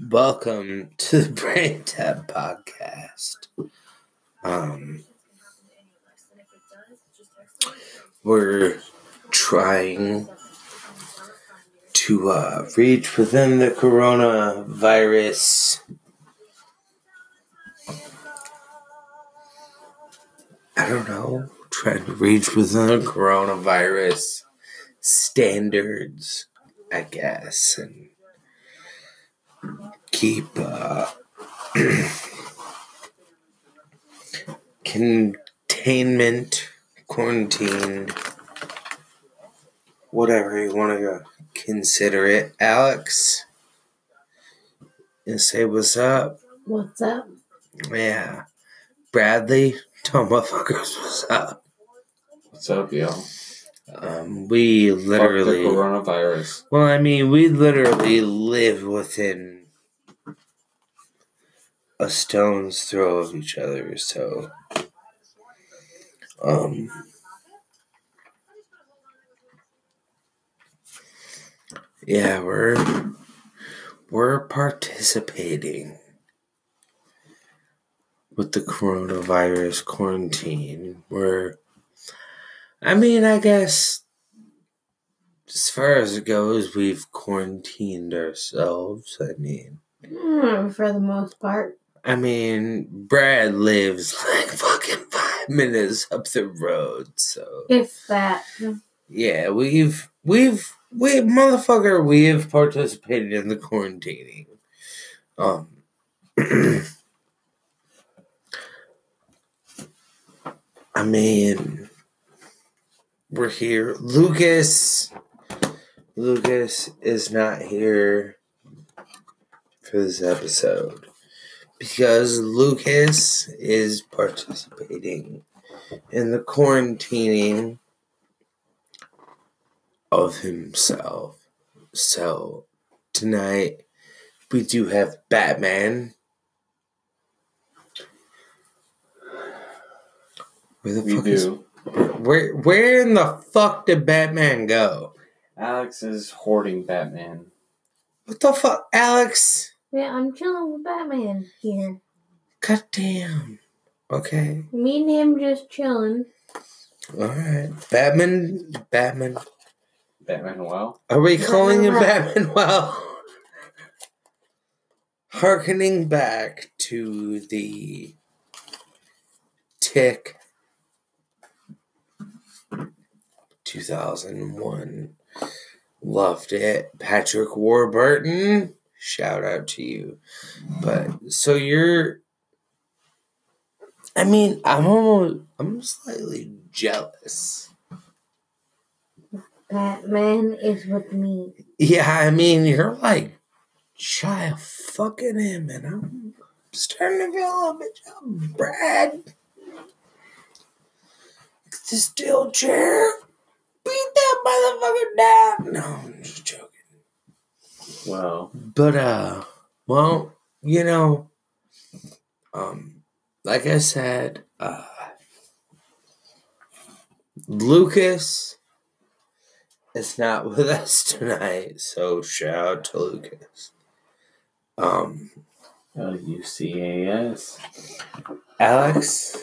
Welcome to the Brain Dead Podcast. Um, we're trying to uh, reach within the coronavirus. I don't know. Trying to reach within the coronavirus standards, I guess, and keep uh, containment, quarantined, whatever you want to consider it. Alex, and say what's up. What's up? Yeah. Bradley, tell motherfuckers what's up. What's up, yo? Um, we literally. Fuck the coronavirus. Well, I mean, we literally live within a stone's throw of each other, so. Um. Yeah, we're we're participating with the coronavirus quarantine. We're I mean, I guess as far as it goes, we've quarantined ourselves. I mean, Mm, for the most part. I mean, Brad lives like fucking five minutes up the road, so If that. yeah, we've we've we motherfucker, we have participated in the quarantining. Um. I mean, we're here. Lucas, Lucas is not here for this episode because Lucas is participating in the quarantining of himself. So tonight we do have Batman. Where the We fuck is where where in the fuck did Batman go? Alex is hoarding Batman. What the fuck, Alex? Yeah, I'm chilling with Batman here. God damn. Okay. Me and him just chilling. Alright. Batman Batman. Batmanuel. Are we calling him Batman Batmanuel? Harkening back to the tick 2001. Loved it. Patrick Warburton. Shout out to you. But so you're I mean, I'm almost I'm slightly jealous. Batman is with me. Yeah, I mean, you're like shy of fucking him, and I'm starting to feel a little bit jealous. Brad, the steel chair, beat that motherfucker down. No, I'm just joking. Well, But uh, well, you know, um, like I said, uh, Lucas is not with us tonight, so shout out to Lucas. Um, L U C A S. Alex,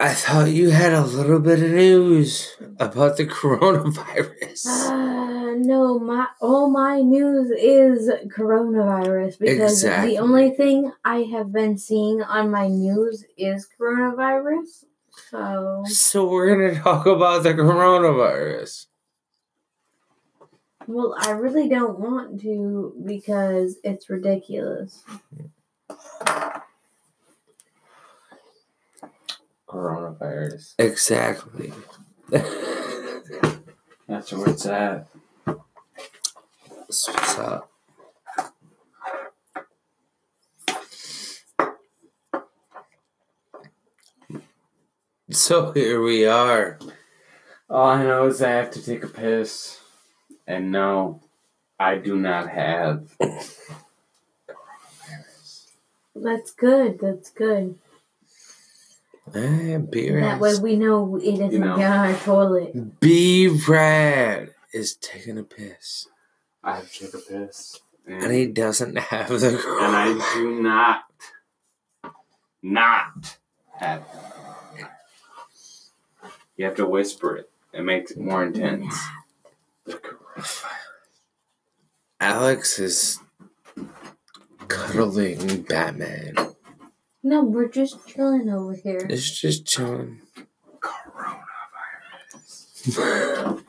I thought you had a little bit of news about the coronavirus. Uh, no, my all my news is coronavirus because Exactly. the only thing I have been seeing on my news is coronavirus. So, So we're gonna talk about the coronavirus. well, I really don't want to because it's ridiculous. Coronavirus. Exactly. That's where it's at. That's what's up. So here we are. All I know is I have to take a piss. And no, I do not have coronavirus. That's good. That's good. Eh, B That way we know it isn't You know. down our toilet. B Rad is taking a piss. I have to take a piss. And he doesn't have the and I do not, not have it. You have to whisper it. It makes it more intense. The coronavirus. Alex is cuddling Batman. No, we're just chilling over here. It's just chilling. Coronavirus.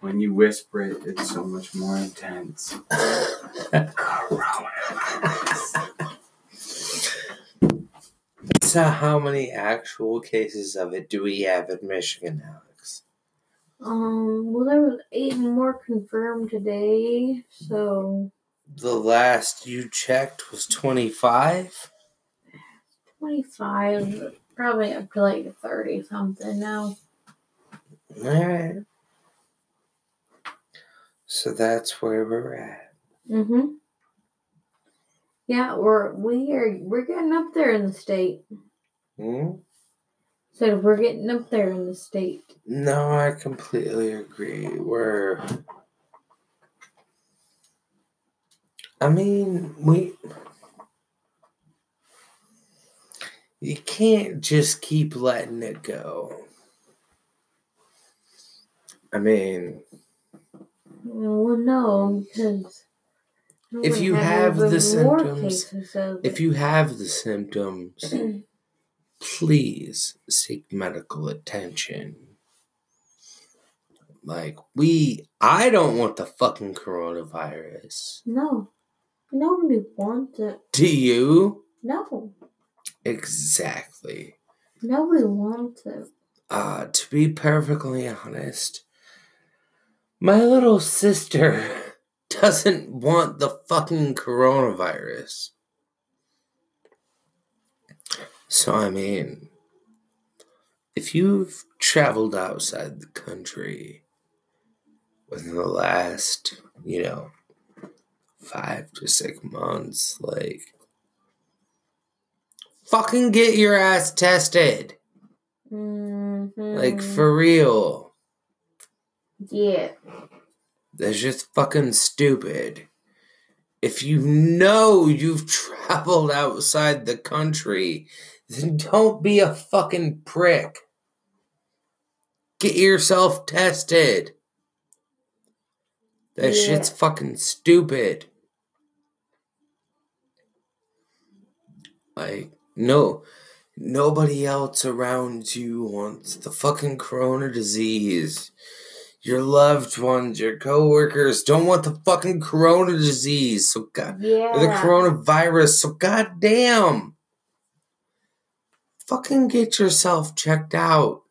When you whisper it, it's so much more intense. Coronavirus. So, how many actual cases of it do we have in Michigan, Alex? Um, well, there was eight more confirmed today, so The last you checked was 25? 25, probably up to like 30 something now. Alright. So, that's where we're at. Mm-hmm. Yeah, we're we are we're getting up there in the state. Hmm? So we're getting up there in the state. No, I completely agree. We're. I mean, we. You can't just keep letting it go. I mean, Well, no, because If you have the symptoms- if you have the symptoms, please seek medical attention. Like, we. I don't want the fucking coronavirus. no, nobody wants it. Do you? No, Exactly. nobody wants it. Uh, to be perfectly honest, my little sister doesn't want the fucking coronavirus. So, I mean, if you've traveled outside the country within the last, you know, five to six months, like, fucking get your ass tested. Mm-hmm. Like, for real. yeah, That's just fucking stupid. If you know you've traveled outside the country, then don't be a fucking prick. Get yourself tested. That Yeah. shit's fucking stupid. Like, no, nobody else around you wants the fucking corona disease. Your loved ones, your coworkers don't want the fucking corona disease. So god yeah. or the coronavirus. So goddamn. Fucking get yourself checked out.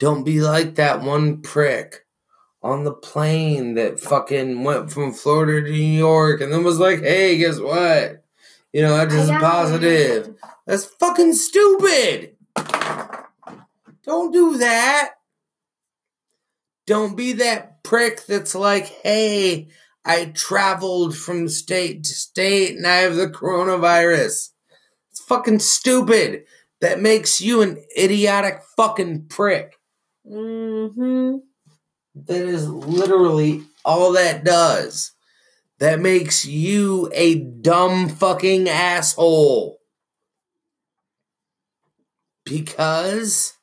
Don't be like that one prick on the plane that fucking went from Florida to New York and then was like, hey, guess what? You know, that is just positive. That's fucking stupid. Don't do that. Don't be that prick that's like, hey, I traveled from state to state and I have the coronavirus. It's fucking stupid. That makes you an idiotic fucking prick. Mm-hmm. That is literally all that does. That makes you a dumb fucking asshole. Because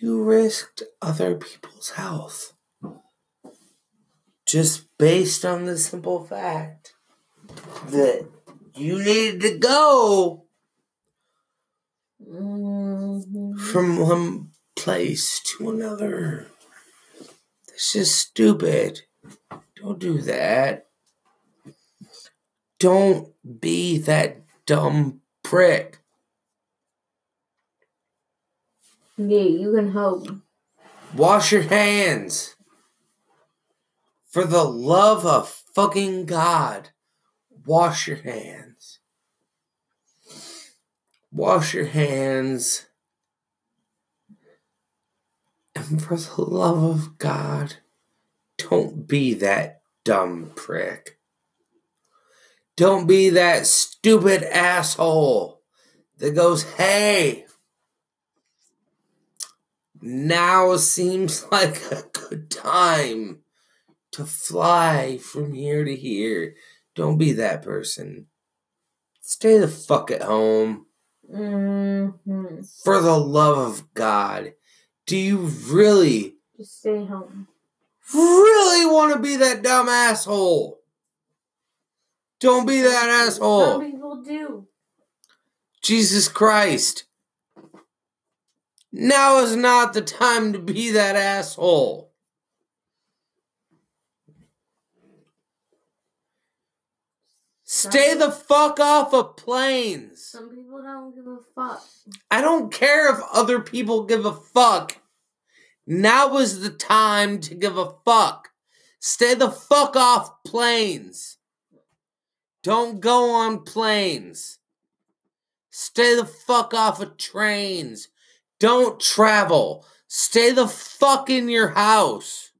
you risked other people's health. Just based on the simple fact that you needed to go Mm-hmm. from one place to another. That's just stupid. Don't do that. Don't be that dumb prick. Yeah, you can help. Wash your hands. For the love of fucking God, wash your hands. Wash your hands. And for the love of God, don't be that dumb prick. Don't be that stupid asshole that goes, hey, now seems like a good time to fly from here to here. Don't be that person. Stay the fuck at home. Mm-hmm. For the love of God. Do you really, Just stay home. Really want to be that dumb asshole? Don't be that asshole. Some people do. Jesus Christ. Now is not the time to be that asshole. Stay the fuck off of planes. Some people don't give a fuck. I don't care if other people give a fuck. Now is the time to give a fuck. Stay the fuck off planes. Don't go on planes. Stay the fuck off of trains. Don't travel. Stay the fuck in your house.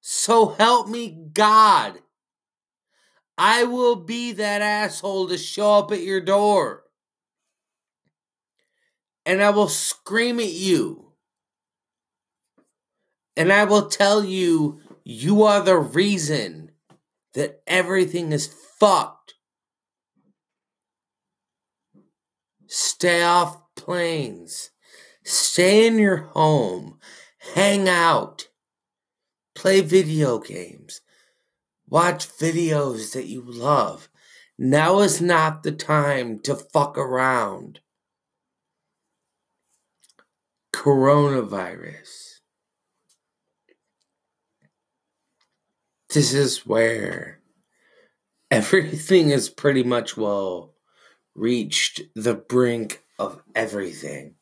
So help me God. I will be that asshole to show up at your door. And I will scream at you. And I will tell you, you are the reason that everything is fucked. Stay off planes. Stay in your home. Hang out. Play video games. Watch videos that you love. Now is not the time to fuck around. Coronavirus. This is where everything is pretty much well reached the brink of everything.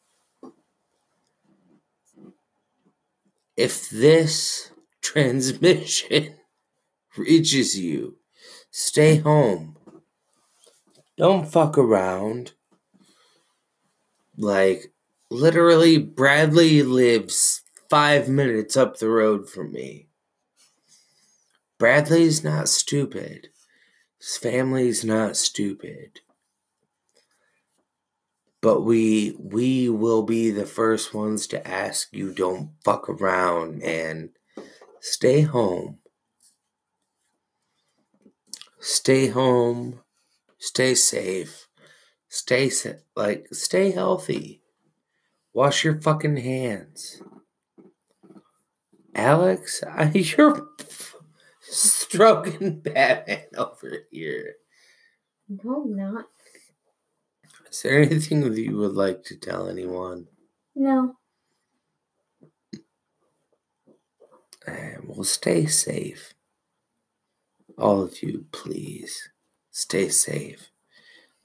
If this transmission reaches you, stay home. Don't fuck around. Like, literally, Bradley lives five minutes up the road from me. Bradley's not stupid. His family's not stupid. But we we will be the first ones to ask you don't fuck around and stay home. Stay home. Stay safe. Stay like stay healthy. Wash your fucking hands. Alex, I, you're stroking Batman over here. No, I'm not. Is there anything that you would like to tell anyone? No. And well, stay safe. All of you, please. Stay safe.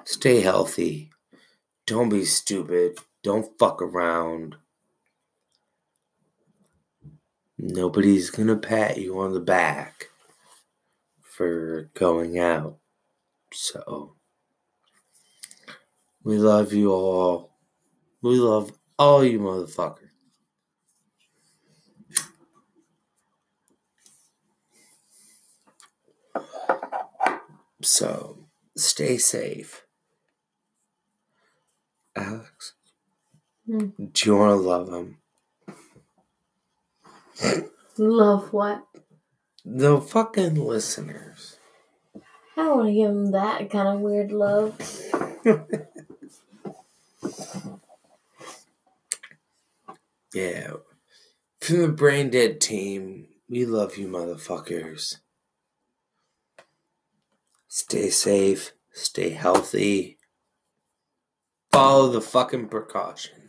Stay healthy. Don't be stupid. Don't fuck around. Nobody's gonna pat you on the back for going out. So, we love you all. We love all you motherfuckers. So, stay safe. Alex, Do you want to love him? Love what? The fucking listeners. I don't want to give him that kind of weird love. Yeah. From the Brain Dead team, we love you motherfuckers. Stay safe, stay healthy. Follow the fucking precautions.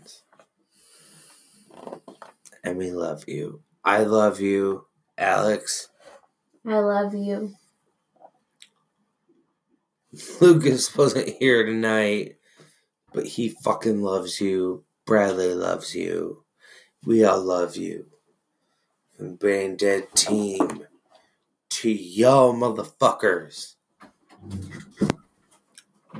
And we love you. I love you, Alex. I love you. Lucas wasn't here tonight, but he fucking loves you. Bradley loves you. We all love you. From Brain Dead Team to y'all motherfuckers.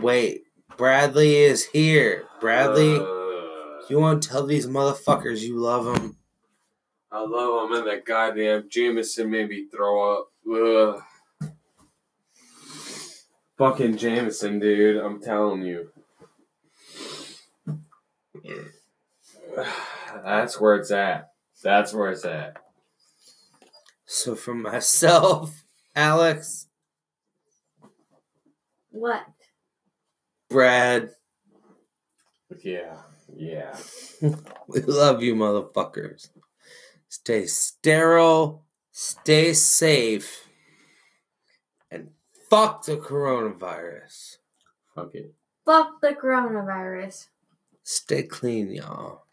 Wait, Bradley is here. Bradley, Uh, you want to tell these motherfuckers you love them? I love him and that goddamn Jameson made me throw up. Ugh. Fucking Jameson, dude. I'm telling you. That's where it's at. That's where it's at. So for myself, Alex, What? Brad, Yeah, yeah. we love you, motherfuckers. Stay sterile, stay safe, and fuck the coronavirus. Fuck it. Fuck the coronavirus. Stay clean, y'all.